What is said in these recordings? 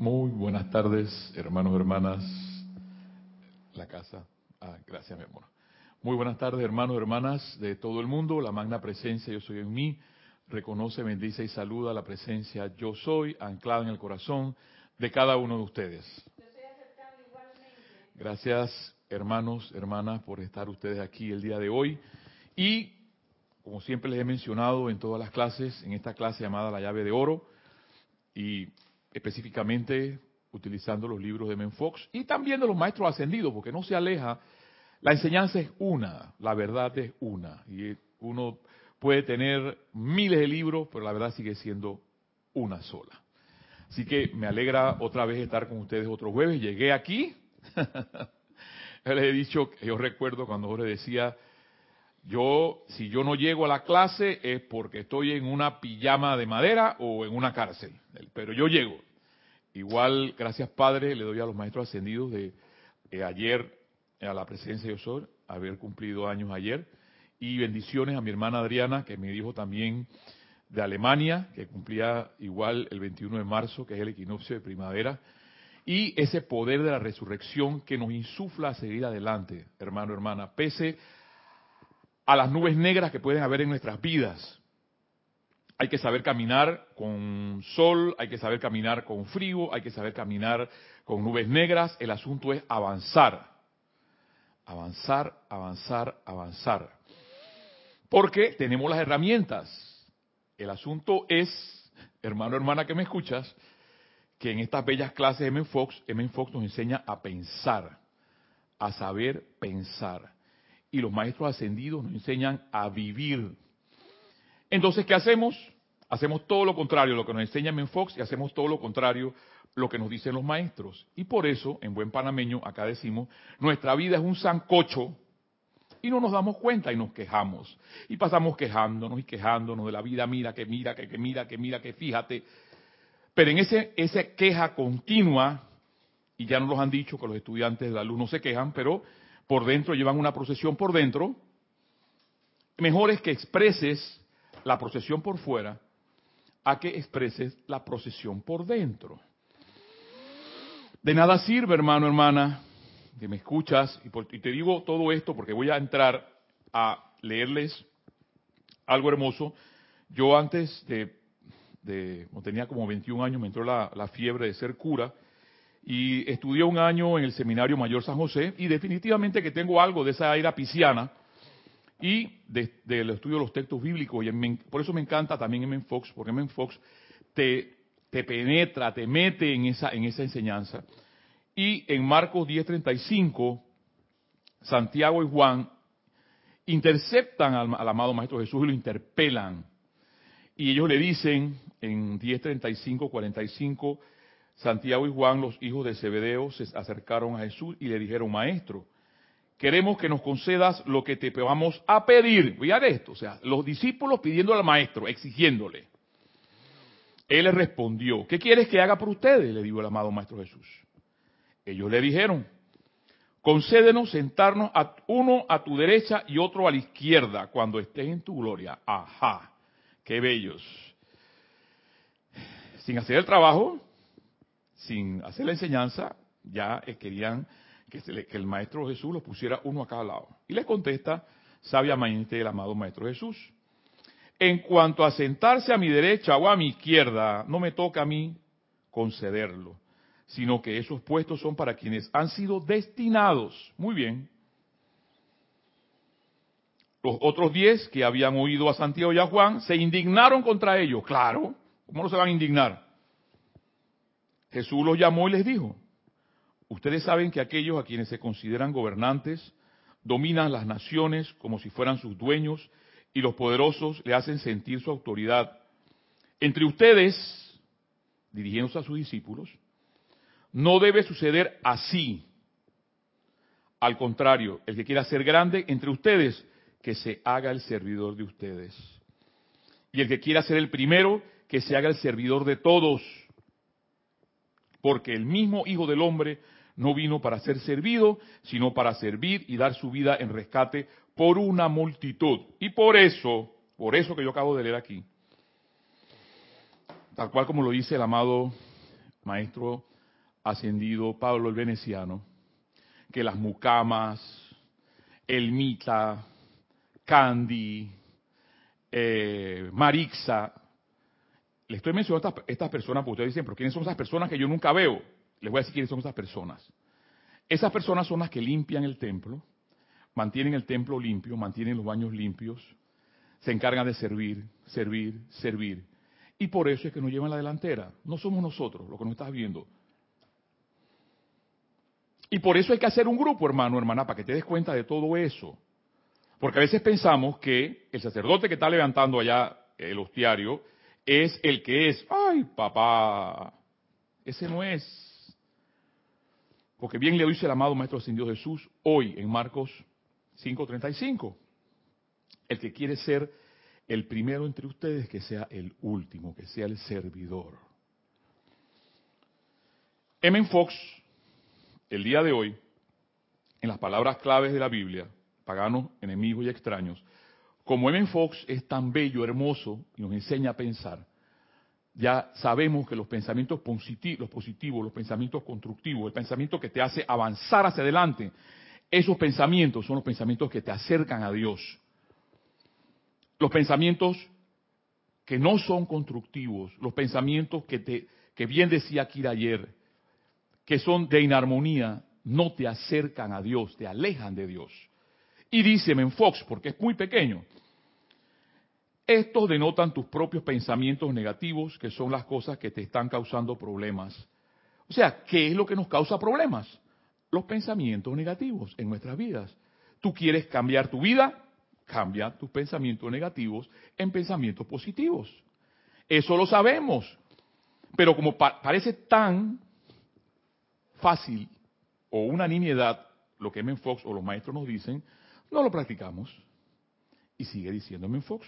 Muy buenas tardes, hermanos, hermanas. La casa. Ah, gracias, mi amor. Muy buenas tardes, hermanos, hermanas de todo el mundo. La magna presencia Yo Soy en mí. Reconoce, bendice y saluda la presencia Yo Soy, anclada en el corazón de cada uno de ustedes. Gracias, hermanos, hermanas, por estar ustedes aquí el día de hoy. Y, como siempre les he mencionado en todas las clases, en esta clase llamada La llave de oro, y específicamente utilizando los libros de Menfox y también de los maestros ascendidos, porque no se aleja. La enseñanza es una, la verdad es una. Y uno puede tener miles de libros, pero la verdad sigue siendo una sola. Así que me alegra otra vez estar con ustedes otro jueves. Llegué aquí. Les he dicho, yo recuerdo cuando Jorge decía, yo, si yo no llego a la clase es porque estoy en una pijama de madera o en una cárcel. Pero yo llego. Igual, gracias Padre, le doy a los maestros ascendidos de ayer a la presencia de Osor, haber cumplido años ayer. Y bendiciones a mi hermana Adriana, que me dijo también de Alemania, que cumplía igual el 21 de marzo, que es el equinoccio de primavera. Y ese poder de la resurrección que nos insufla a seguir adelante, hermano, hermana, pese a las nubes negras que pueden haber en nuestras vidas. Hay que saber caminar con sol, hay que saber caminar con frío, hay que saber caminar con nubes negras. El asunto es avanzar. Avanzar, avanzar, avanzar. Porque tenemos las herramientas. El asunto es, hermano, hermana que me escuchas, que en estas bellas clases de M. Fox, M. Fox nos enseña a pensar, a saber pensar y los maestros ascendidos nos enseñan a vivir. Entonces, ¿qué hacemos? Hacemos todo lo contrario, lo que nos enseña Menfox, y hacemos todo lo contrario, lo que nos dicen los maestros. Y por eso, en buen panameño, acá decimos, nuestra vida es un sancocho y no nos damos cuenta y nos quejamos. Y pasamos quejándonos y quejándonos de la vida, mira, que mira, que, que mira, que mira, que fíjate. Pero en ese, esa queja continua, y ya nos lo han dicho que los estudiantes de la luz no se quejan, pero por dentro, llevan una procesión por dentro, mejor es que expreses la procesión por fuera a que expreses la procesión por dentro. De nada sirve, hermano, hermana, que me escuchas, y, te digo todo esto porque voy a entrar a leerles algo hermoso. Yo antes de, de tenía como 21 años, me entró la fiebre de ser cura, y estudié un año en el Seminario Mayor San José y definitivamente que tengo algo de esa era pisciana y del estudio de los textos bíblicos y por eso me encanta también M. Fox, porque M. Fox te, te penetra, te mete en esa, en esa enseñanza. Y en Marcos 10:35, Santiago y Juan interceptan al, al, amado Maestro Jesús y lo interpelan. Y ellos le dicen en 10:35, 45, Santiago y Juan, los hijos de Zebedeo, se acercaron a Jesús y le dijeron, maestro, queremos que nos concedas lo que te vamos a pedir. A esto, o sea, los discípulos pidiendo al maestro, exigiéndole. Él le respondió, ¿qué quieres que haga por ustedes? Le dijo el amado maestro Jesús. Ellos le dijeron, concédenos sentarnos a, uno a tu derecha y otro a la izquierda cuando estés en tu gloria. Ajá, qué bellos. Sin hacer el trabajo, sin hacer la enseñanza, ya querían que, el Maestro Jesús los pusiera uno a cada lado. Y les contesta sabiamente el amado Maestro Jesús. En cuanto a sentarse a mi derecha o a mi izquierda, no me toca a mí concederlo, sino que esos puestos son para quienes han sido destinados. Muy bien. Los otros diez que habían oído a Santiago y a Juan se indignaron contra ellos. Claro, ¿cómo no se van a indignar? Jesús los llamó y les dijo, ustedes saben que aquellos a quienes se consideran gobernantes dominan las naciones como si fueran sus dueños y los poderosos le hacen sentir su autoridad. Entre ustedes, dirigiéndose a sus discípulos, no debe suceder así. Al contrario, el que quiera ser grande entre ustedes, que se haga el servidor de ustedes. Y el que quiera ser el primero, que se haga el servidor de todos porque el mismo Hijo del Hombre no vino para ser servido, sino para servir y dar su vida en rescate por una multitud. Y por eso, por eso que yo acabo de leer aquí, tal cual como lo dice el amado maestro ascendido Pablo el Veneciano, que las mucamas, el mita, Candy, eh, Marixa, le estoy mencionando estas, estas personas porque ustedes dicen, pero ¿quiénes son esas personas que yo nunca veo? Les voy a decir quiénes son esas personas. Esas personas son las que limpian el templo, mantienen el templo limpio, mantienen los baños limpios, se encargan de servir, servir, servir. Y por eso es que nos llevan la delantera. No somos nosotros lo que nos estás viendo. Y por eso hay que hacer un grupo, hermano, hermana, para que te des cuenta de todo eso. Porque a veces pensamos que el sacerdote que está levantando allá el hostiario es el que es. Ay, papá, ese no es. Porque bien le dice el amado Maestro Dios Jesús hoy en Marcos 5:35. El que quiere ser el primero entre ustedes, que sea el último, que sea el servidor. M. Fox, el día de hoy, en las palabras claves de la Biblia, paganos, enemigos y extraños, como M. Fox es tan bello, hermoso y nos enseña a pensar, ya sabemos que los pensamientos positivos, los positivos, los pensamientos constructivos, el pensamiento que te hace avanzar hacia adelante, esos pensamientos son los pensamientos que te acercan a Dios. Los pensamientos que no son constructivos, los pensamientos que te que bien decía Kira ayer, que son de inarmonía, no te acercan a Dios, te alejan de Dios. Y dice Fox, porque es muy pequeño, estos denotan tus propios pensamientos negativos, que son las cosas que te están causando problemas. O sea, ¿qué es lo que nos causa problemas? Los pensamientos negativos en nuestras vidas. Tú quieres cambiar tu vida, cambia tus pensamientos negativos en pensamientos positivos. Eso lo sabemos. Pero como parece tan fácil o una nimiedad lo que M. Fox o los maestros nos dicen, no lo practicamos. Y sigue diciendo M. Fox.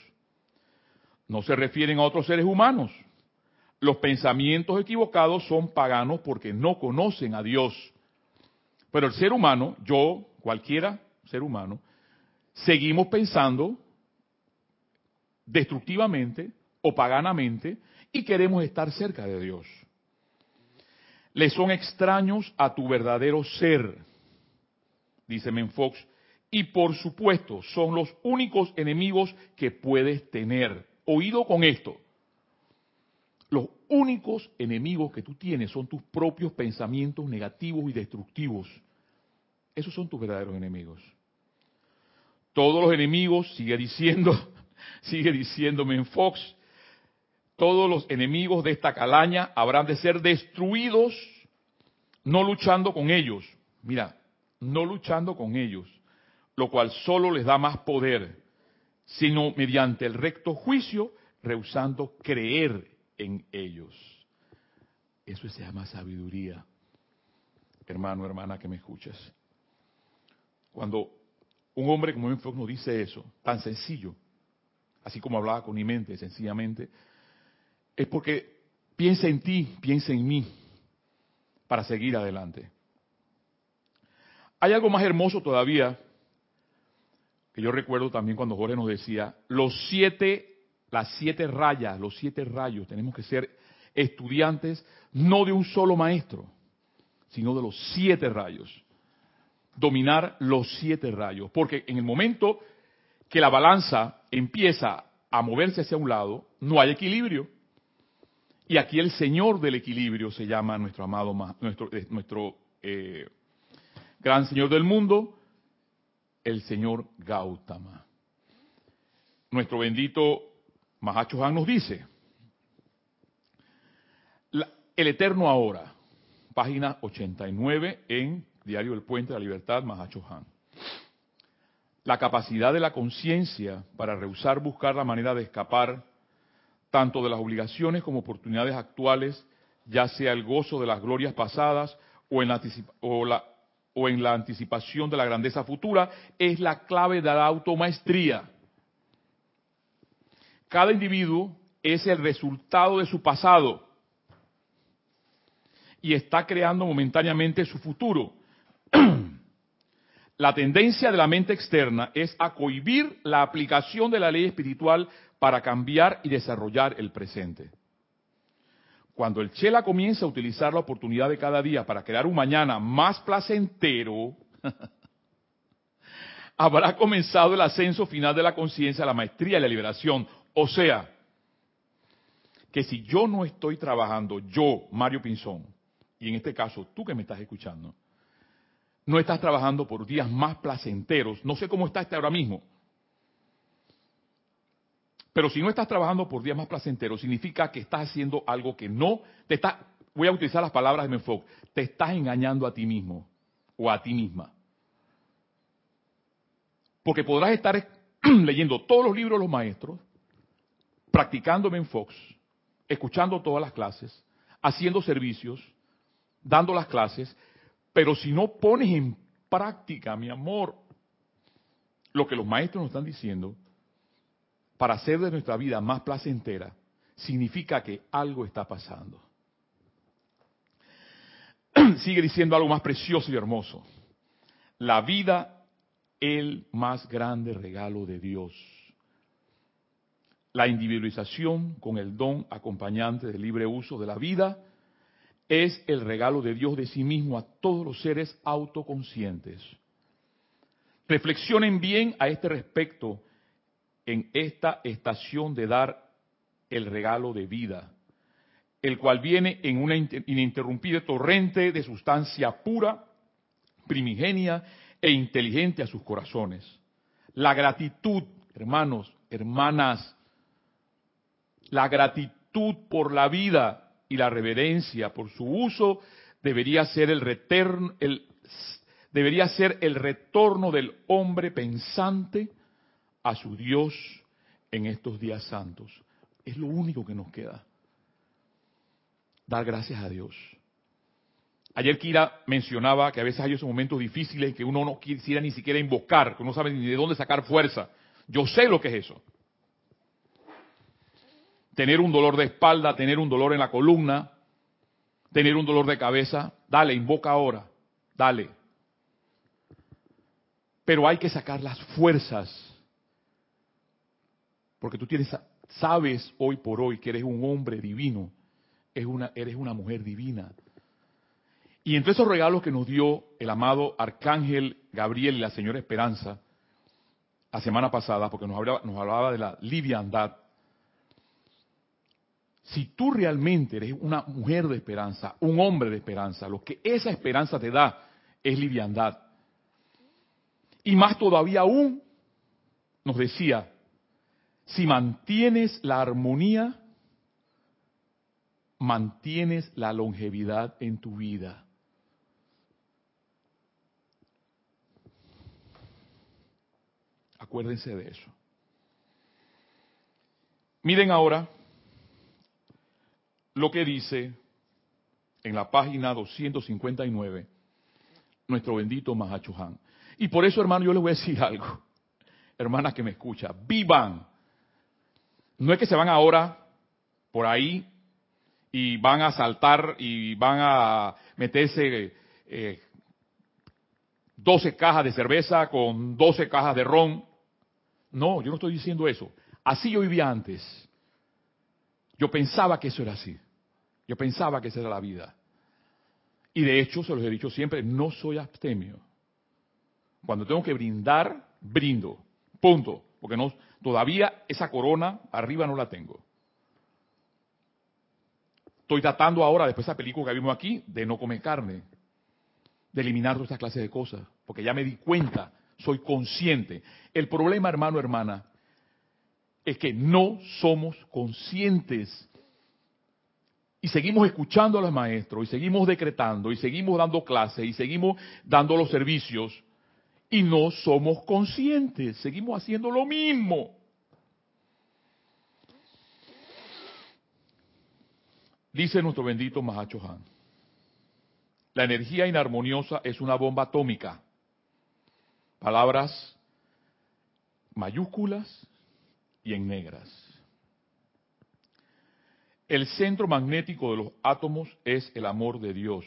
No se refieren a otros seres humanos. Los pensamientos equivocados son paganos porque no conocen a Dios. Pero el ser humano, yo, cualquiera ser humano, seguimos pensando destructivamente o paganamente y queremos estar cerca de Dios. Le son extraños a tu verdadero ser, dice Menfox, y por supuesto son los únicos enemigos que puedes tener oído con esto. Los únicos enemigos que tú tienes son tus propios pensamientos negativos y destructivos. Esos son tus verdaderos enemigos. Todos los enemigos, sigue diciendo, sigue diciéndome en Fox, todos los enemigos de esta calaña habrán de ser destruidos, no luchando con ellos. Mira, no luchando con ellos, lo cual solo les da más poder sino mediante el recto juicio, rehusando creer en ellos. Eso se llama sabiduría, hermano, hermana, que me escuchas. Cuando un hombre como Fox nos dice eso, tan sencillo, así como hablaba con mi mente, sencillamente, es porque piensa en ti, piensa en mí, para seguir adelante. Hay algo más hermoso todavía que yo recuerdo también cuando Jorge nos decía, los siete, las siete rayas, los siete rayos, tenemos que ser estudiantes no de un solo maestro, sino de los siete rayos. Dominar los siete rayos, porque en el momento que la balanza empieza a moverse hacia un lado, no hay equilibrio. Y aquí el Señor del equilibrio se llama nuestro amado, nuestro, eh, nuestro eh, gran Señor del mundo, el señor Gautama. Nuestro bendito Mahacho Han nos dice, el eterno ahora, página 89 en Diario del Puente de la Libertad, Mahacho Han. La capacidad de la conciencia para rehusar buscar la manera de escapar tanto de las obligaciones como oportunidades actuales, ya sea el gozo de las glorias pasadas o, en la, o la o en la anticipación de la grandeza futura es la clave de la automaestría. Cada individuo es el resultado de su pasado y está creando momentáneamente su futuro. la tendencia de la mente externa es a cohibir la aplicación de la ley espiritual para cambiar y desarrollar el presente. Cuando el Chela comienza a utilizar la oportunidad de cada día para crear un mañana más placentero, habrá comenzado el ascenso final de la conciencia, la maestría y la liberación. O sea, que si yo no estoy trabajando, yo, Mario Pinzón, y en este caso tú que me estás escuchando, no estás trabajando por días más placenteros, no sé cómo está este ahora mismo, pero si no estás trabajando por días más placenteros, significa que estás haciendo algo que no te está, voy a utilizar las palabras de Menfoc, te estás engañando a ti mismo o a ti misma. Porque podrás estar leyendo todos los libros de los maestros, practicando Menfox, escuchando todas las clases, haciendo servicios, dando las clases, pero si no pones en práctica, mi amor, lo que los maestros nos están diciendo, para hacer de nuestra vida más placentera, significa que algo está pasando. Sigue diciendo algo más precioso y hermoso. La vida, el más grande regalo de Dios. La individualización con el don acompañante del libre uso de la vida es el regalo de Dios de sí mismo a todos los seres autoconscientes. Reflexionen bien a este respecto en esta estación de dar el regalo de vida, el cual viene en una ininterrumpida torrente de sustancia pura, primigenia e inteligente a sus corazones. La gratitud, hermanos, hermanas, la gratitud por la vida y la reverencia por su uso debería ser el, retorno, el, debería ser el retorno del hombre pensante a su Dios en estos días santos. Es lo único que nos queda. Dar gracias a Dios. Ayer Kira mencionaba que a veces hay esos momentos difíciles que uno no quisiera ni siquiera invocar, que uno no sabe ni de dónde sacar fuerza. Yo sé lo que es eso. Tener un dolor de espalda, tener un dolor en la columna, tener un dolor de cabeza, dale, invoca ahora, dale. Pero hay que sacar las fuerzas porque tú tienes, sabes hoy por hoy que eres un hombre divino, eres una, mujer divina. Y entre esos regalos que nos dio el amado Arcángel Gabriel y la Señora Esperanza, la semana pasada, porque nos hablaba de la liviandad, si tú realmente eres una mujer de esperanza, un hombre de esperanza, lo que esa esperanza te da es liviandad. Y más todavía aún, nos decía, si mantienes la armonía, mantienes la longevidad en tu vida. Acuérdense de eso. Miren ahora lo que dice en la página 259 nuestro bendito Mahachohan. Y por eso, hermano, yo les voy a decir algo. Hermanas que me escucha, vivan no es que se van ahora por ahí y van a saltar y van a meterse eh, 12 cajas de cerveza con 12 cajas de ron. No, yo no estoy diciendo eso. Así yo vivía antes. Yo pensaba que eso era así. Yo pensaba que esa era la vida. Y de hecho, se los he dicho siempre, no soy abstemio. Cuando tengo que brindar, brindo. Punto. Porque no, todavía esa corona arriba no la tengo. Estoy tratando ahora, después de esa película que vimos aquí, de no comer carne, de eliminar todas estas clases de cosas, porque ya me di cuenta, soy consciente. El problema, hermano, hermana, es que no somos conscientes. Y seguimos escuchando a los maestros, y seguimos decretando, y seguimos dando clases, y seguimos dando los servicios, y no somos conscientes, seguimos haciendo lo mismo. Dice nuestro bendito Mahacho Han, la energía inarmoniosa es una bomba atómica. Palabras mayúsculas y en negras. El centro magnético de los átomos es el amor de Dios.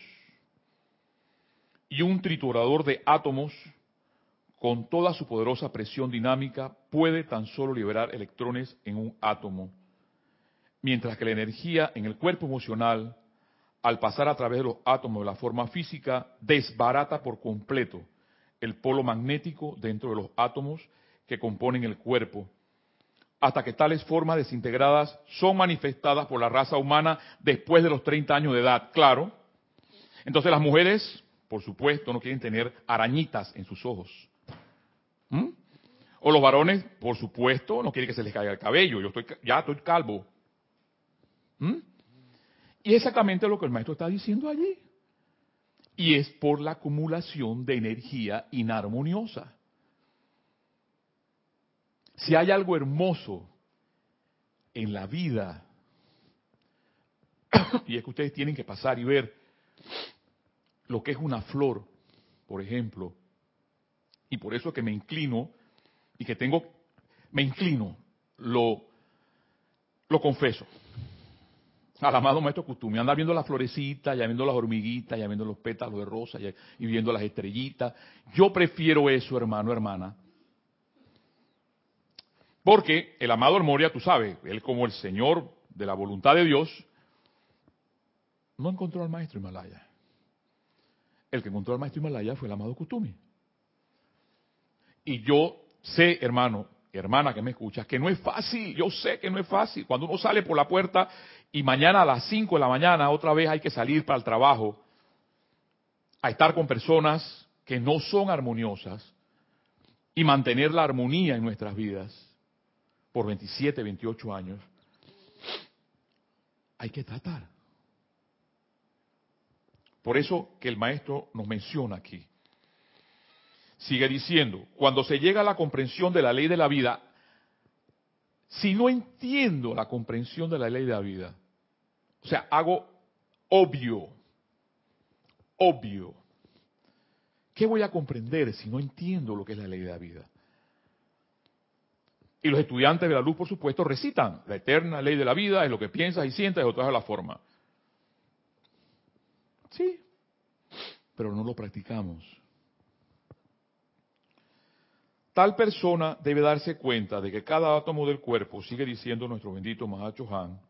Y un triturador de átomos con toda su poderosa presión dinámica, puede tan solo liberar electrones en un átomo, mientras que la energía en el cuerpo emocional, al pasar a través de los átomos de la forma física, desbarata por completo el polo magnético dentro de los átomos que componen el cuerpo, hasta que tales formas desintegradas son manifestadas por la raza humana después de los 30 años de edad. Claro. Entonces las mujeres, por supuesto, no quieren tener arañitas en sus ojos. ¿Mm? O los varones, por supuesto, no quieren que se les caiga el cabello. Yo estoy, ya estoy calvo. ¿Mm? Y exactamente lo que el maestro está diciendo allí. Y es por la acumulación de energía inarmoniosa. Si hay algo hermoso en la vida, y es que ustedes tienen que pasar y ver lo que es una flor, por ejemplo, y por eso que me inclino y que tengo, me inclino, lo, lo confieso. Al amado maestro Custumi, anda viendo las florecitas, ya viendo las hormiguitas, ya viendo los pétalos de rosa y viendo las estrellitas. Yo prefiero eso, hermano, hermana. Porque el amado Moria, tú sabes, él como el Señor de la voluntad de Dios, no encontró al maestro Himalaya. El que encontró al maestro Himalaya fue el amado Kutumi. Y yo sé, hermano, hermana que me escuchas, que no es fácil, yo sé que no es fácil. Cuando uno sale por la puerta y mañana a las 5 de la mañana otra vez hay que salir para el trabajo, a estar con personas que no son armoniosas y mantener la armonía en nuestras vidas por 27, 28 años, hay que tratar. Por eso que el maestro nos menciona aquí. Sigue diciendo, cuando se llega a la comprensión de la ley de la vida, si no entiendo la comprensión de la ley de la vida, o sea, hago obvio, obvio, ¿qué voy a comprender si no entiendo lo que es la ley de la vida? Y los estudiantes de la luz, por supuesto, recitan la eterna ley de la vida, es lo que piensas y sientes, es otra la forma. Sí, pero no lo practicamos. Tal persona debe darse cuenta de que cada átomo del cuerpo, sigue diciendo nuestro bendito Mahacho Han,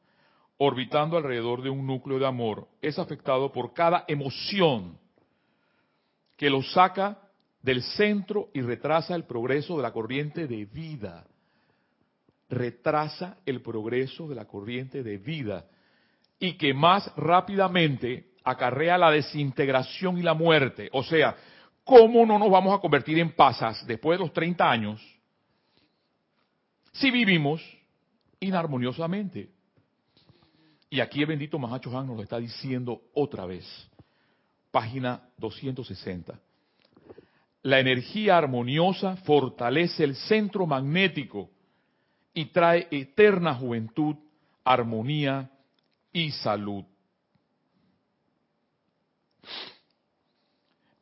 orbitando alrededor de un núcleo de amor, es afectado por cada emoción que lo saca del centro y retrasa el progreso de la corriente de vida. Retrasa el progreso de la corriente de vida y que más rápidamente acarrea la desintegración y la muerte. O sea, ¿cómo no nos vamos a convertir en pasas después de los 30 años si vivimos inarmoniosamente? Y aquí el bendito Mahacho Han nos lo está diciendo otra vez. Página 260. La energía armoniosa fortalece el centro magnético y trae eterna juventud, armonía y salud.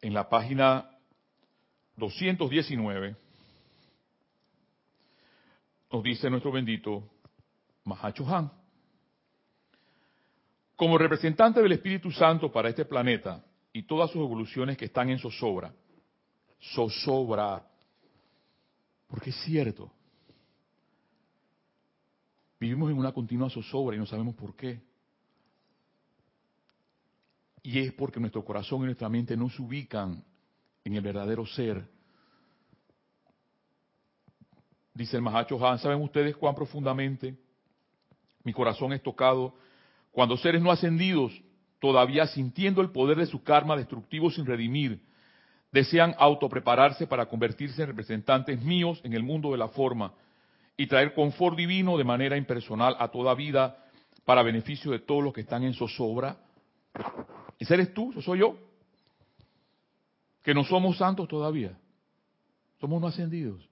En la página 219, nos dice nuestro bendito Mahacho Han. Como representante del Espíritu Santo para este planeta y todas sus evoluciones que están en zozobra, zozobra, porque es cierto, vivimos en una continua zozobra y no sabemos por qué. Y es porque nuestro corazón y nuestra mente no se ubican en el verdadero ser. Dice el Mahacho Han, ¿saben ustedes cuán profundamente mi corazón es tocado cuando seres no ascendidos, todavía sintiendo el poder de su karma destructivo sin redimir, desean autoprepararse para convertirse en representantes míos en el mundo de la forma y traer confort divino de manera impersonal a toda vida para beneficio de todos los que están en zozobra? Ese eres tú, eso soy yo. Que no somos santos todavía. Somos no ascendidos.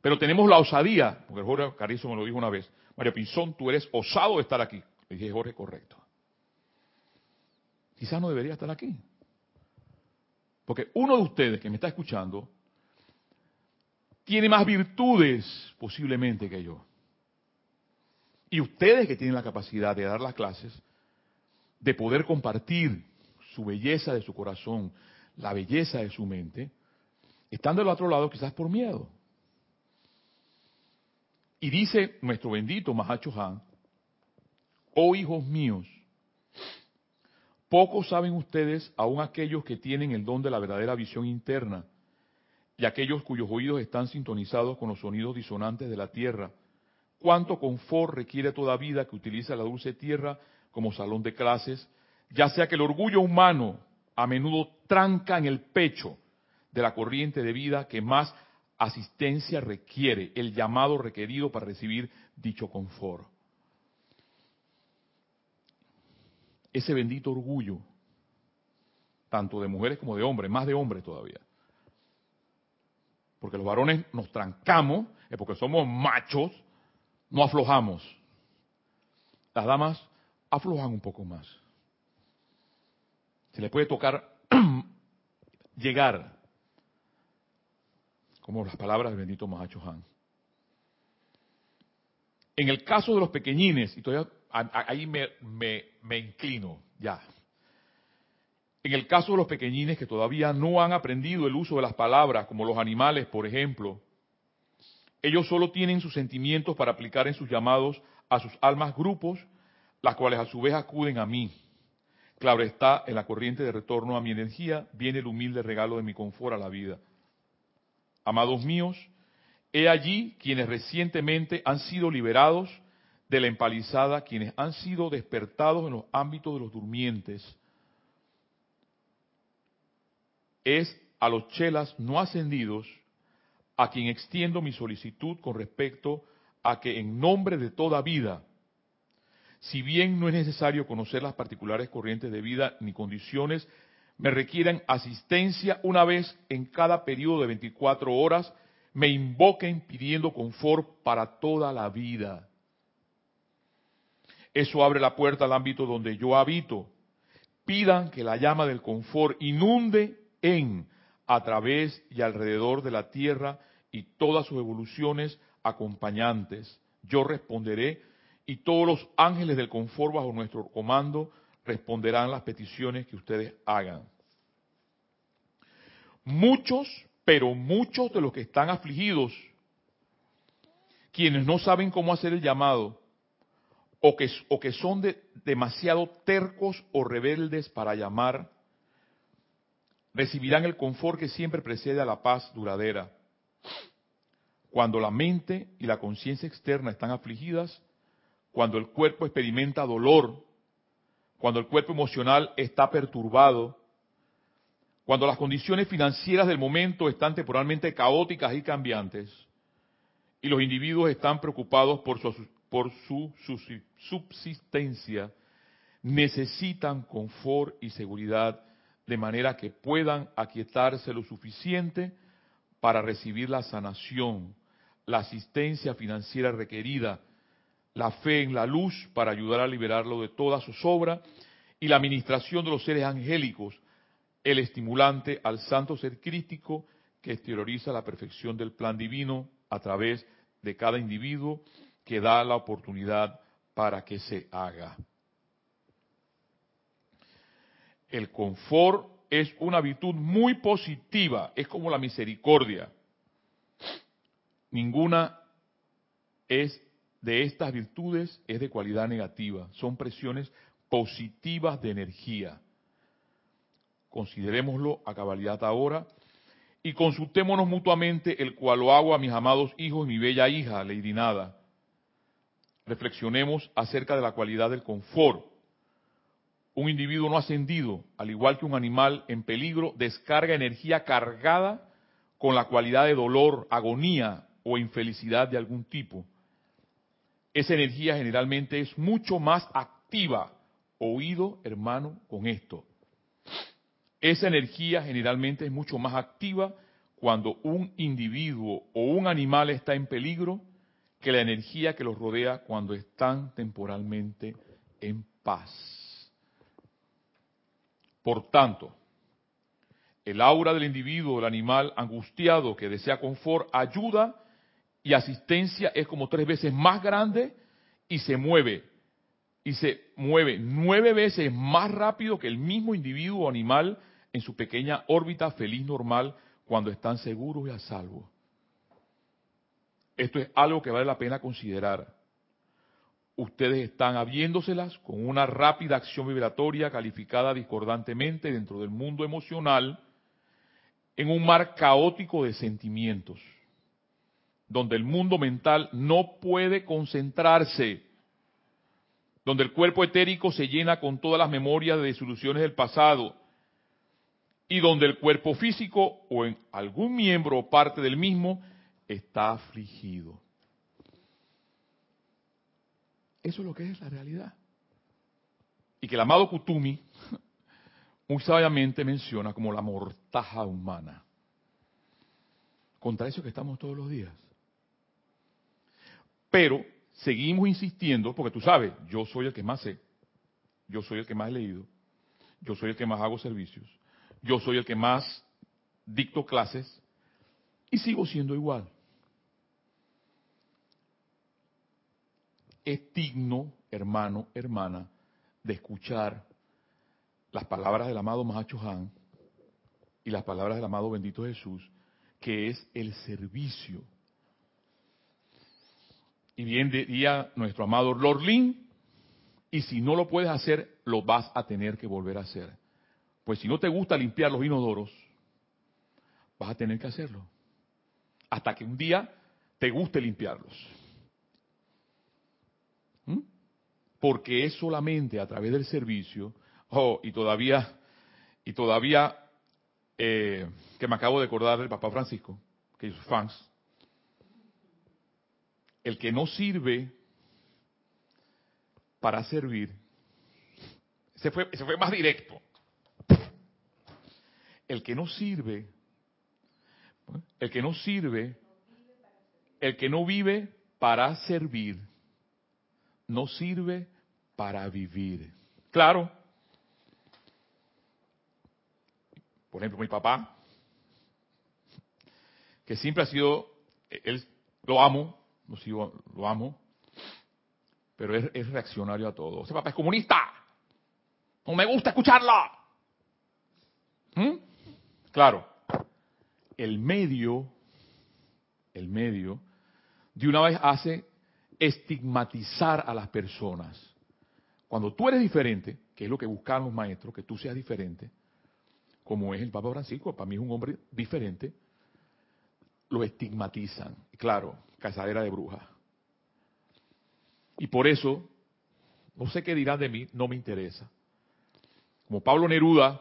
Pero tenemos la osadía, porque Jorge Carizo me lo dijo una vez. María Pinzón, tú eres osado de estar aquí. Le dije, Jorge, correcto. Quizás no debería estar aquí. Porque uno de ustedes que me está escuchando tiene más virtudes posiblemente que yo. Y ustedes que tienen la capacidad de dar las clases, de poder compartir su belleza de su corazón, la belleza de su mente, están del otro lado quizás por miedo. Y dice nuestro bendito Mahacho Han, oh hijos míos, pocos saben ustedes, aun aquellos que tienen el don de la verdadera visión interna, y aquellos cuyos oídos están sintonizados con los sonidos disonantes de la tierra, cuánto confort requiere toda vida que utiliza la dulce tierra como salón de clases, ya sea que el orgullo humano a menudo tranca en el pecho de la corriente de vida que más asistencia requiere, el llamado requerido para recibir dicho confort. Ese bendito orgullo, tanto de mujeres como de hombres, más de hombres todavía. Porque los varones nos trancamos, es porque somos machos, no aflojamos. Las damas aflojan un poco más. Se les puede tocar llegar como las palabras del bendito Mahacho Han. En el caso de los pequeñines, y todavía ahí me, me inclino, ya. En el caso de los pequeñines que todavía no han aprendido el uso de las palabras, como los animales, por ejemplo, ellos solo tienen sus sentimientos para aplicar en sus llamados a sus almas grupos, las cuales a su vez acuden a mí. Claro está, en la corriente de retorno a mi energía viene el humilde regalo de mi confort a la vida. Amados míos, he allí quienes recientemente han sido liberados de la empalizada, quienes han sido despertados en los ámbitos de los durmientes. Es a los chelas no ascendidos a quien extiendo mi solicitud con respecto a que en nombre de toda vida, si bien no es necesario conocer las particulares corrientes de vida ni condiciones me requieren asistencia una vez en cada periodo de 24 horas, me invoquen pidiendo confort para toda la vida. Eso abre la puerta al ámbito donde yo habito. Pidan que la llama del confort inunde en, a través y alrededor de la tierra y todas sus evoluciones acompañantes. Yo responderé y todos los ángeles del confort bajo nuestro comando responderán las peticiones que ustedes hagan. Muchos, pero muchos de los que están afligidos, quienes no saben cómo hacer el llamado, o que, o que son demasiado tercos o rebeldes para llamar, recibirán el confort que siempre precede a la paz duradera. Cuando la mente y la conciencia externa están afligidas, cuando el cuerpo experimenta dolor, cuando el cuerpo emocional está perturbado, cuando las condiciones financieras del momento están temporalmente caóticas y cambiantes, y los individuos están preocupados por su, subsistencia, necesitan confort y seguridad de manera que puedan aquietarse lo suficiente para recibir la sanación, la asistencia financiera requerida, la fe en la luz para ayudar a liberarlo de toda su sobra y la administración de los seres angélicos, el estimulante al santo ser crítico que exterioriza la perfección del plan divino a través de cada individuo que da la oportunidad para que se haga. El confort es una virtud muy positiva, es como la misericordia. Ninguna es de estas virtudes es de cualidad negativa, son presiones positivas de energía. Considerémoslo a cabalidad ahora y consultémonos mutuamente el cual lo hago a mis amados hijos y mi bella hija, Lady Nada. Reflexionemos acerca de la cualidad del confort un individuo no ascendido, al igual que un animal en peligro, descarga energía cargada con la cualidad de dolor, agonía o infelicidad de algún tipo. Esa energía generalmente es mucho más activa. Oído, hermano, con esto. Esa energía generalmente es mucho más activa cuando un individuo o un animal está en peligro que la energía que los rodea cuando están temporalmente en paz. Por tanto, el aura del individuo, del animal angustiado que desea confort, ayuda y asistencia es como tres veces más grande y se mueve. Y se mueve nueve veces más rápido que el mismo individuo o animal en su pequeña órbita feliz normal cuando están seguros y a salvo. Esto es algo que vale la pena considerar. ustedes están habiéndoselas con una rápida acción vibratoria calificada discordantemente dentro del mundo emocional en un mar caótico de sentimientos, donde el mundo mental no puede concentrarse, donde el cuerpo etérico se llena con todas las memorias de disoluciones del pasado, y donde el cuerpo físico o en algún miembro o parte del mismo está afligido. Eso es lo que es la realidad. Y que el amado Kutumi muy sabiamente menciona como la mortaja humana. Contra eso que estamos todos los días. Pero seguimos insistiendo, porque tú sabes, yo soy el que más sé, yo soy el que más he leído, yo soy el que más hago servicios, yo soy el que más dicto clases y sigo siendo igual. Es digno, hermano, hermana, de escuchar las palabras del amado Mahacho Han y las palabras del amado bendito Jesús, que es el servicio. Y bien diría nuestro amado Lord Lin, y si no lo puedes hacer, lo vas a tener que volver a hacer. Pues si no te gusta limpiar los inodoros, vas a tener que hacerlo. Hasta que un día te guste limpiarlos. ¿Mm? Porque es solamente a través del servicio, oh, y todavía, y todavía, eh, que me acabo de acordar del Papa Francisco, que es fans, el que no sirve para servir, se fue, se fue más directo el que no sirve, el que no sirve, el que no vive para servir, no sirve para vivir. Claro. Por ejemplo, mi papá, que siempre ha sido, él lo amo, lo lo amo, pero es, reaccionario a todo. Ese papá es comunista. No me gusta escucharlo. ¿Mm? Claro, el medio, el medio, de una vez hace estigmatizar a las personas. Cuando tú eres diferente, que es lo que buscan los maestros, que tú seas diferente, como es el Papa Francisco, para mí es un hombre diferente, lo estigmatizan. Claro, cazadera de brujas. Y por eso, no sé qué dirán de mí, no me interesa. Como Pablo Neruda,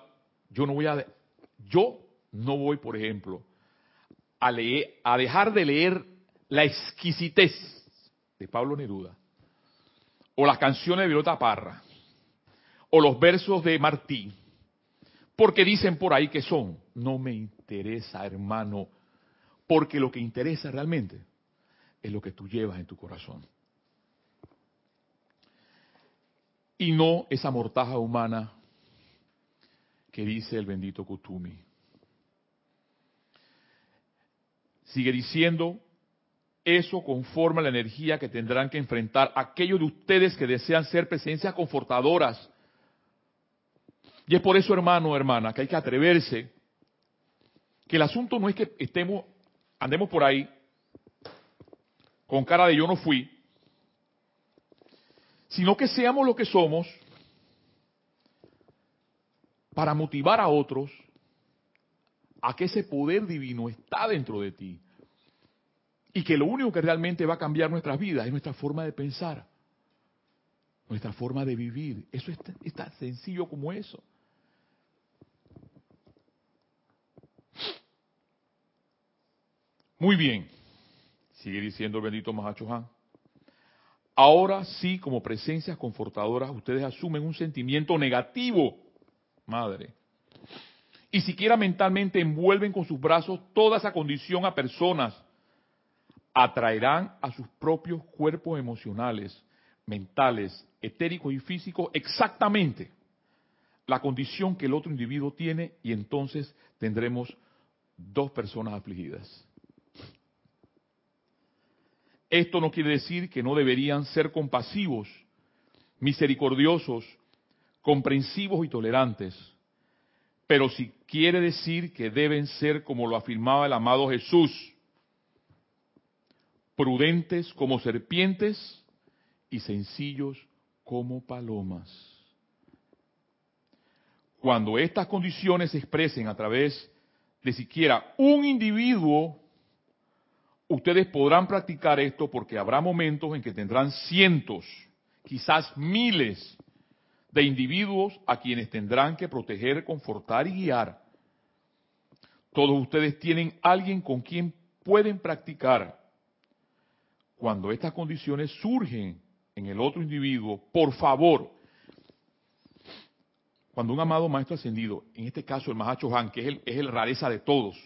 yo no voy a, yo no voy, por ejemplo, a, leer, a dejar de leer la exquisitez de Pablo Neruda, o las canciones de Violeta Parra, o los versos de Martí, porque dicen por ahí que son. No me interesa, hermano, porque lo que interesa realmente es lo que tú llevas en tu corazón. Y no esa mortaja humana que dice el bendito Kutumi. Sigue diciendo, eso conforma la energía que tendrán que enfrentar aquellos de ustedes que desean ser presencias confortadoras. Y es por eso, hermano, hermana, que hay que atreverse, que el asunto no es que estemos, andemos por ahí con cara de yo no fui, sino que seamos lo que somos para motivar a otros a que ese poder divino está dentro de ti. Y que lo único que realmente va a cambiar nuestras vidas es nuestra forma de pensar, nuestra forma de vivir. Eso es, tan sencillo como eso. Muy bien, sigue diciendo el bendito Mahacho Han. Ahora sí, como presencias confortadoras, ustedes asumen un sentimiento negativo, madre. Y siquiera mentalmente envuelven con sus brazos toda esa condición a personas atraerán a sus propios cuerpos emocionales, mentales, etéricos y físicos exactamente la condición que el otro individuo tiene y entonces tendremos dos personas afligidas. Esto no quiere decir que no deberían ser compasivos, misericordiosos, comprensivos y tolerantes, pero sí quiere decir que deben ser como lo afirmaba el amado Jesús, prudentes como serpientes y sencillos como palomas. Cuando estas condiciones se expresen a través de siquiera un individuo, ustedes podrán practicar esto porque habrá momentos en que tendrán cientos, quizás miles de individuos a quienes tendrán que proteger, confortar y guiar. Todos ustedes tienen alguien con quien pueden practicar. Cuando estas condiciones surgen en el otro individuo, por favor, cuando un amado maestro ascendido, en este caso el Mahacho Han, que es el, es el rareza de todos,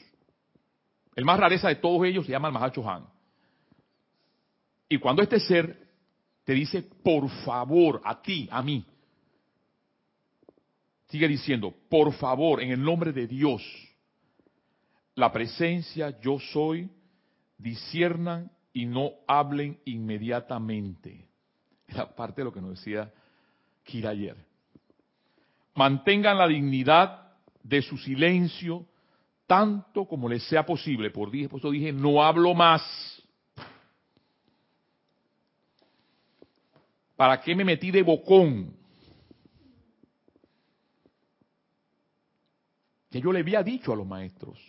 el más rareza de todos ellos se llama el Mahacho Han. Y cuando este ser te dice, por favor, a ti, a mí, sigue diciendo, por favor, en el nombre de Dios, la presencia yo soy, disiernan y no hablen inmediatamente. Es parte de lo que nos decía Kira ayer. Mantengan la dignidad de su silencio tanto como les sea posible. Por, por eso dije, no hablo más. ¿Para qué me metí de bocón? Que yo le había dicho a los maestros,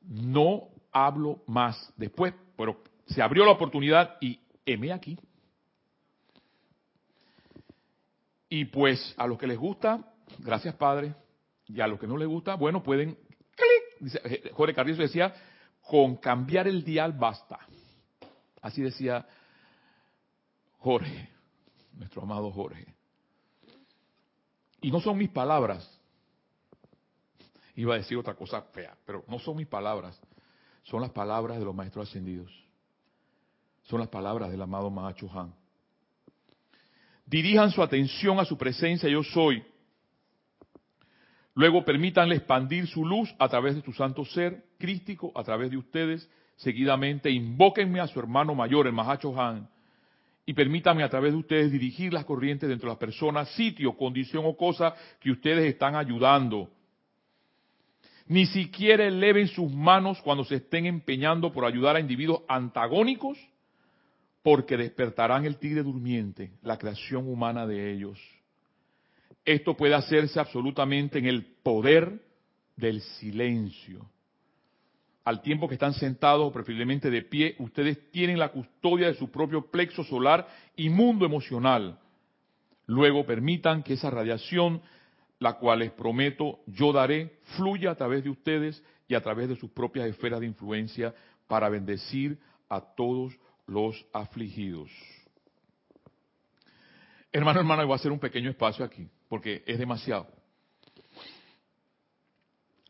no hablo más. Después, pero se abrió la oportunidad y heme aquí. Y pues a los que les gusta, gracias Padre, y a los que no les gusta, bueno, pueden, eh, Jorge Carrizo decía, con cambiar el dial basta. Así decía Jorge, nuestro amado Jorge. Y no son mis palabras, iba a decir otra cosa fea, pero no son mis palabras, son las palabras de los maestros ascendidos. Son las palabras del amado Mahacho Han. Dirijan su atención a su presencia, yo soy. Luego permítanle expandir su luz a través de su santo ser crístico, a través de ustedes. Seguidamente invóquenme a su hermano mayor, el Mahacho Han, y permítanme a través de ustedes dirigir las corrientes dentro de las personas, sitio, condición o cosa que ustedes están ayudando. Ni siquiera eleven sus manos cuando se estén empeñando por ayudar a individuos antagónicos, porque despertarán el tigre durmiente, la creación humana de ellos. Esto puede hacerse absolutamente en el poder del silencio. Al tiempo que están sentados, preferiblemente de pie, ustedes tienen la custodia de su propio plexo solar y mundo emocional. Luego permitan que esa radiación la cual les prometo yo daré, fluya a través de ustedes y a través de sus propias esferas de influencia para bendecir a todos los afligidos. Hermano, hermana, voy a hacer un pequeño espacio aquí, porque es demasiado.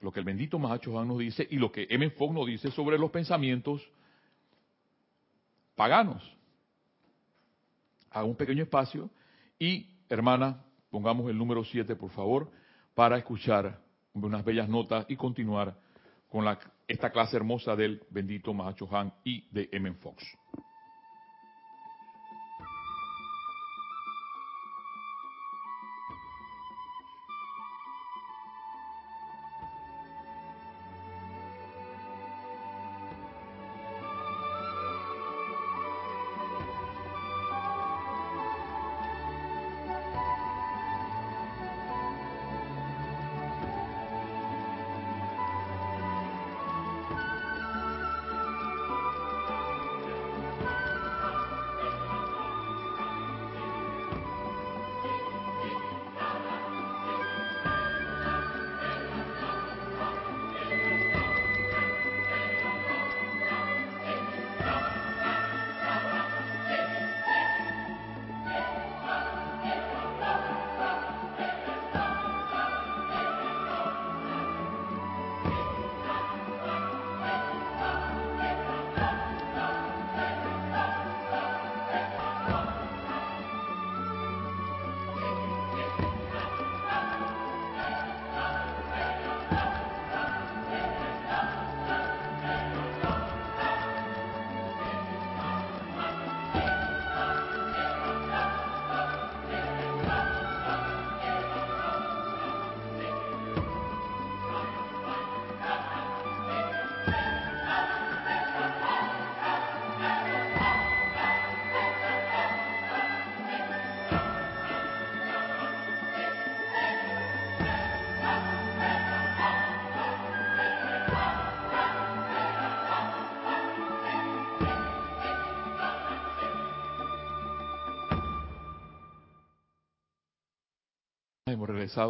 Lo que el bendito Mahacho Juan nos dice y lo que M. Fogg nos dice sobre los pensamientos paganos. Hago un pequeño espacio y, hermana, Pongamos el número 7, por favor, para escuchar unas bellas notas y continuar con la, esta clase hermosa del bendito Mahacho Han y de M. Fox.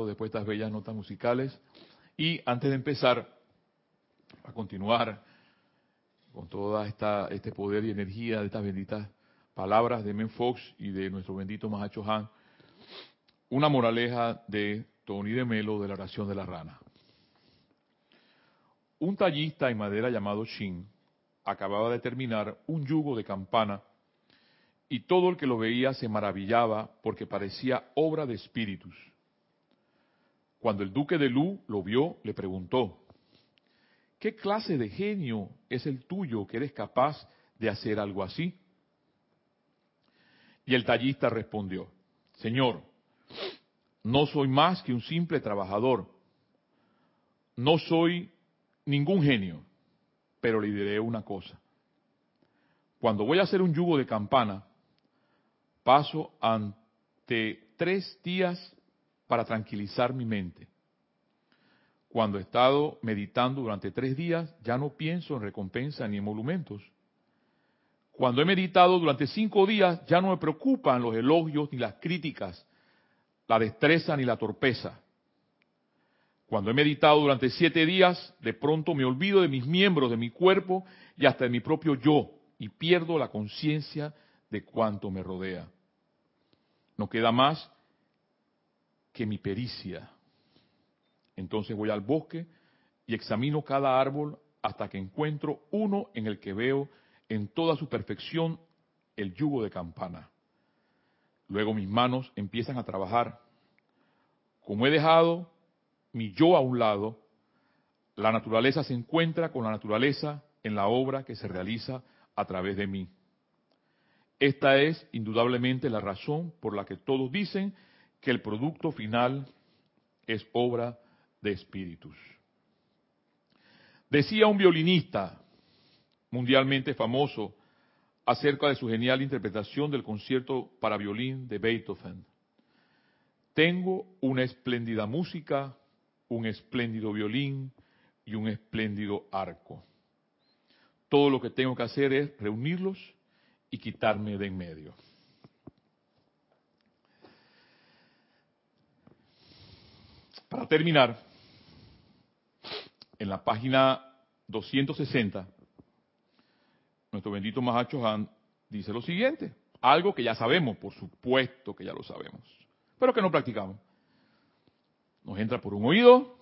Después de estas bellas notas musicales. Y antes de empezar a continuar con toda esta este poder y energía de estas benditas palabras de Men Fox y de nuestro bendito Mahacho Han, una moraleja de Tony de Melo de la oración de la rana. Un tallista en madera llamado Shin acababa de terminar un yugo de campana y todo el que lo veía se maravillaba porque parecía obra de espíritus. Cuando el duque de Lu lo vio, le preguntó, ¿qué clase de genio es el tuyo que eres capaz de hacer algo así? Y el tallista respondió, Señor, no soy más que un simple trabajador, no soy ningún genio, pero le diré una cosa. Cuando voy a hacer un yugo de campana, paso ante tres días para tranquilizar mi mente. Cuando he estado meditando durante tres días, ya no pienso en recompensa ni en monumentos. Cuando he meditado durante cinco días, ya no me preocupan los elogios ni las críticas, la destreza ni la torpeza. Cuando he meditado durante siete días, de pronto me olvido de mis miembros, de mi cuerpo y hasta de mi propio yo, y pierdo la conciencia de cuanto me rodea. No queda más que mi pericia. Entonces voy al bosque y examino cada árbol hasta que encuentro uno en el que veo en toda su perfección el yugo de campana. Luego mis manos empiezan a trabajar. Como he dejado mi yo a un lado, la naturaleza se encuentra con la naturaleza en la obra que se realiza a través de mí. Esta es indudablemente la razón por la que todos dicen que el producto final es obra de espíritus. Decía un violinista mundialmente famoso acerca de su genial interpretación del concierto para violín de Beethoven. Tengo una espléndida música, un espléndido violín y un espléndido arco. Todo lo que tengo que hacer es reunirlos y quitarme de en medio. Para terminar, en la página 260, nuestro bendito Mahacho Han dice lo siguiente, algo que ya sabemos, por supuesto que ya lo sabemos, pero que no practicamos. Nos entra por un oído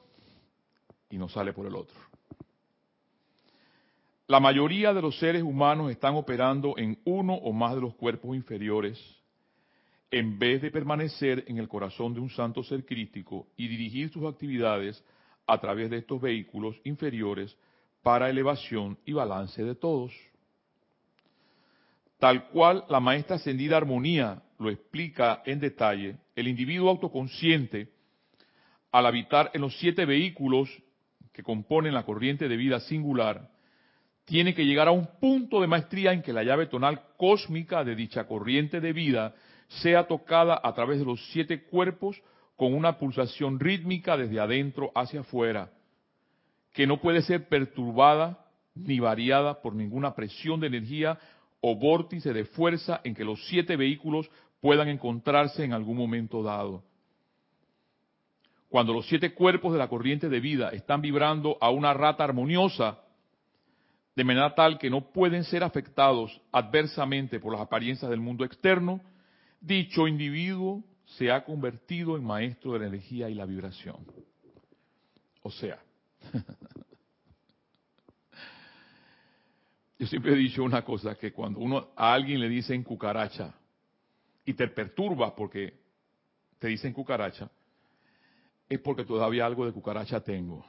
y nos sale por el otro. La mayoría de los seres humanos están operando en uno o más de los cuerpos inferiores en vez de permanecer en el corazón de un santo ser crítico y dirigir sus actividades a través de estos vehículos inferiores para elevación y balance de todos. Tal cual la maestra ascendida Armonía lo explica en detalle, el individuo autoconsciente, al habitar en los siete vehículos que componen la corriente de vida singular, tiene que llegar a un punto de maestría en que la llave tonal cósmica de dicha corriente de vida sea tocada a través de los siete cuerpos con una pulsación rítmica desde adentro hacia afuera, que no puede ser perturbada ni variada por ninguna presión de energía o vórtice de fuerza en que los siete vehículos puedan encontrarse en algún momento dado. Cuando los siete cuerpos de la corriente de vida están vibrando a una rata armoniosa, de manera tal que no pueden ser afectados adversamente por las apariencias del mundo externo, dicho individuo se ha convertido en maestro de la energía y la vibración. O sea, yo siempre he dicho una cosa, que cuando uno a alguien le dicen cucaracha y te perturba porque te dicen cucaracha, es porque todavía algo de cucaracha tengo.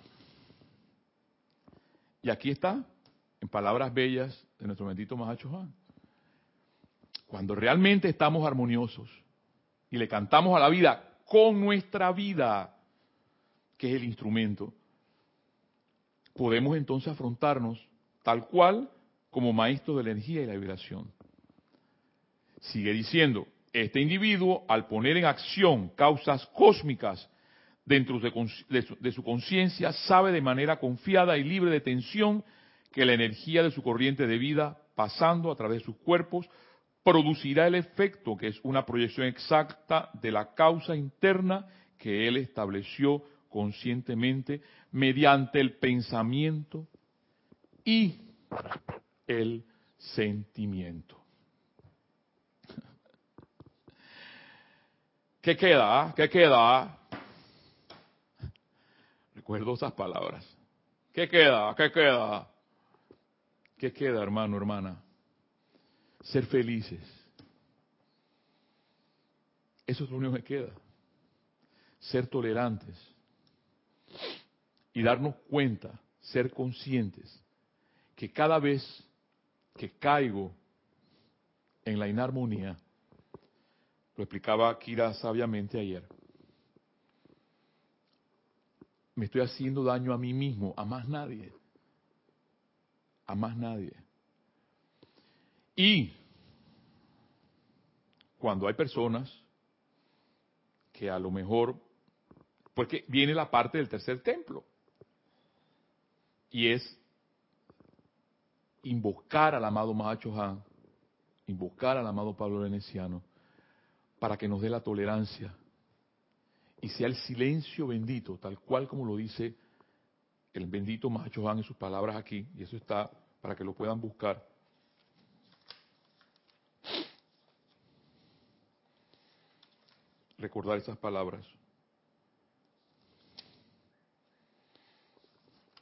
Y aquí está, en palabras bellas de nuestro bendito Mahacho. Cuando realmente estamos armoniosos y le cantamos a la vida con nuestra vida, que es el instrumento, podemos entonces afrontarnos tal cual como maestro de la energía y la vibración. Sigue diciendo, este individuo al poner en acción causas cósmicas dentro de, su conciencia sabe de manera confiada y libre de tensión que la energía de su corriente de vida, pasando a través de sus cuerpos, producirá el efecto que es una proyección exacta de la causa interna que Él estableció conscientemente mediante el pensamiento y el sentimiento. ¿Qué queda? ¿Qué queda? Recuerdo esas palabras. ¿Qué queda? ¿Qué queda? ¿Qué queda, hermano, hermana? Ser felices. Eso es lo único que queda. Ser tolerantes. Y darnos cuenta, ser conscientes, que cada vez que caigo en la inarmonía, lo explicaba Kira sabiamente ayer, me estoy haciendo daño a mí mismo, a más nadie. A más nadie. Y cuando hay personas que a lo mejor, porque viene la parte del tercer templo, y es invocar al amado Mahacho Han, invocar al amado Pablo Veneciano, para que nos dé la tolerancia y sea el silencio bendito, tal cual como lo dice el bendito Mahacho Han en sus palabras aquí, y eso está para que lo puedan buscar. Recordar esas palabras.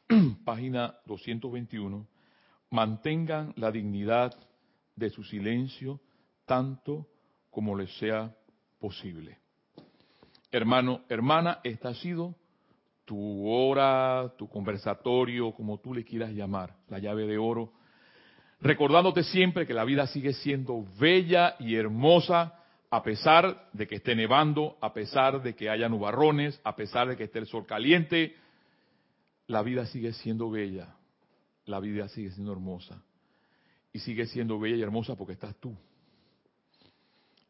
Página 221 mantengan la dignidad de su silencio tanto como les sea posible. Hermano, hermana, esta ha sido tu hora, tu conversatorio, como tú le quieras llamar, la llave de oro, recordándote siempre que la vida sigue siendo bella y hermosa a pesar de que esté nevando, a pesar de que haya nubarrones, a pesar de que esté el sol caliente, la vida sigue siendo bella la vida sigue siendo hermosa. Y sigue siendo bella y hermosa porque estás tú.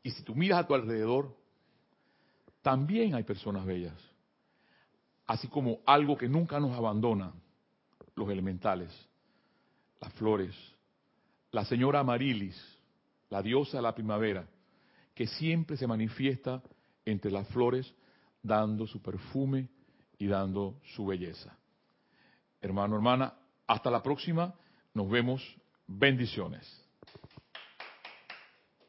Y si tú miras a tu alrededor, también hay personas bellas. Así como algo que nunca nos abandona, los elementales, las flores, la señora Amarilis, la diosa de la primavera, que siempre se manifiesta entre las flores dando su perfume y dando su belleza. Hermano, hermana, hasta la próxima. Nos vemos. Bendiciones.